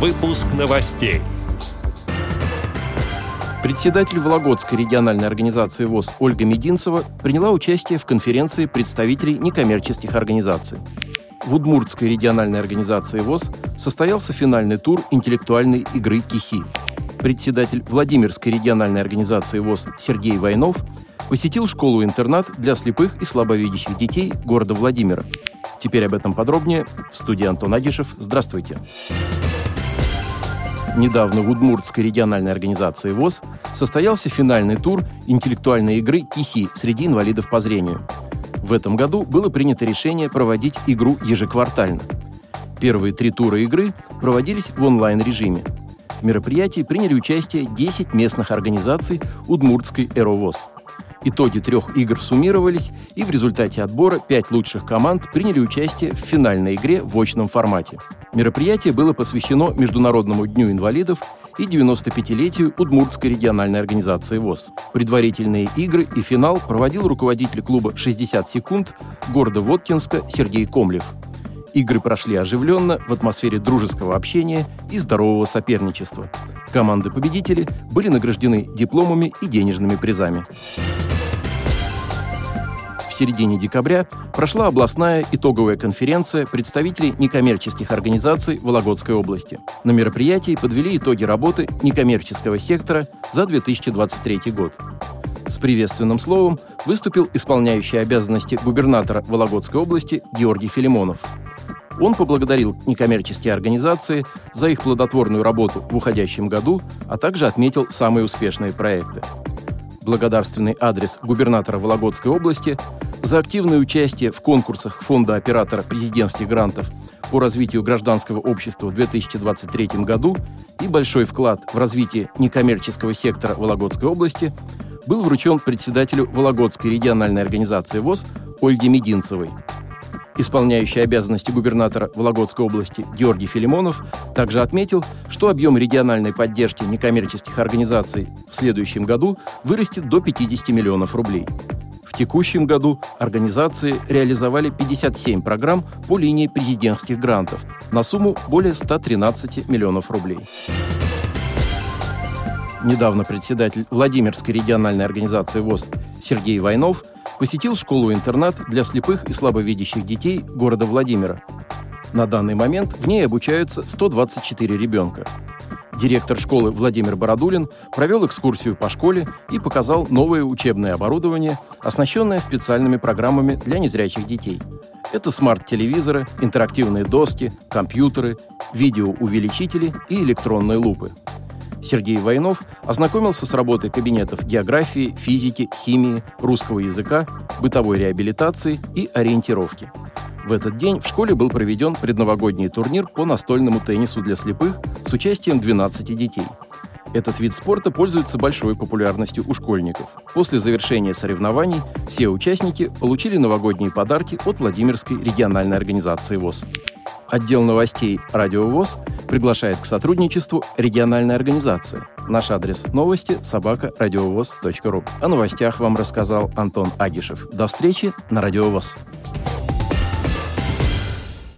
Выпуск новостей. Председатель Вологодской региональной организации ВОЗ Ольга Мединцева приняла участие в конференции представителей некоммерческих организаций. В Удмуртской региональной организации ВОЗ состоялся финальный тур интеллектуальной игры «Киси». Председатель Владимирской региональной организации ВОЗ Сергей Войнов посетил школу-интернат для слепых и слабовидящих детей города Владимира. Теперь об этом подробнее в студии Антон Агишев. Здравствуйте. Недавно в Удмуртской региональной организации ВОЗ состоялся финальный тур интеллектуальной игры «Киси» среди инвалидов по зрению. В этом году было принято решение проводить игру ежеквартально. Первые три тура игры проводились в онлайн-режиме. В мероприятии приняли участие 10 местных организаций Удмуртской «Эровоз». Итоги трех игр суммировались, и в результате отбора пять лучших команд приняли участие в финальной игре в очном формате. Мероприятие было посвящено Международному дню инвалидов и 95-летию Удмуртской региональной организации ВОЗ. Предварительные игры и финал проводил руководитель клуба «60 секунд» города Воткинска Сергей Комлев. Игры прошли оживленно, в атмосфере дружеского общения и здорового соперничества. Команды-победители были награждены дипломами и денежными призами середине декабря прошла областная итоговая конференция представителей некоммерческих организаций Вологодской области. На мероприятии подвели итоги работы некоммерческого сектора за 2023 год. С приветственным словом выступил исполняющий обязанности губернатора Вологодской области Георгий Филимонов. Он поблагодарил некоммерческие организации за их плодотворную работу в уходящем году, а также отметил самые успешные проекты. Благодарственный адрес губернатора Вологодской области за активное участие в конкурсах Фонда оператора президентских грантов по развитию гражданского общества в 2023 году и большой вклад в развитие некоммерческого сектора Вологодской области был вручен председателю Вологодской региональной организации ВОЗ Ольге Мединцевой. Исполняющий обязанности губернатора Вологодской области Георгий Филимонов также отметил, что объем региональной поддержки некоммерческих организаций в следующем году вырастет до 50 миллионов рублей – в текущем году организации реализовали 57 программ по линии президентских грантов на сумму более 113 миллионов рублей. Недавно председатель Владимирской региональной организации ВОЗ Сергей Войнов посетил школу-интернат для слепых и слабовидящих детей города Владимира. На данный момент в ней обучаются 124 ребенка. Директор школы Владимир Бородулин провел экскурсию по школе и показал новое учебное оборудование, оснащенное специальными программами для незрячих детей. Это смарт-телевизоры, интерактивные доски, компьютеры, видеоувеличители и электронные лупы. Сергей Войнов ознакомился с работой кабинетов географии, физики, химии, русского языка, бытовой реабилитации и ориентировки – в этот день в школе был проведен предновогодний турнир по настольному теннису для слепых с участием 12 детей. Этот вид спорта пользуется большой популярностью у школьников. После завершения соревнований все участники получили новогодние подарки от Владимирской региональной организации ВОЗ. Отдел новостей «Радио ВОЗ» приглашает к сотрудничеству региональной организации. Наш адрес новости – собака радиовоз.ру. О новостях вам рассказал Антон Агишев. До встречи на Радио ВОЗ.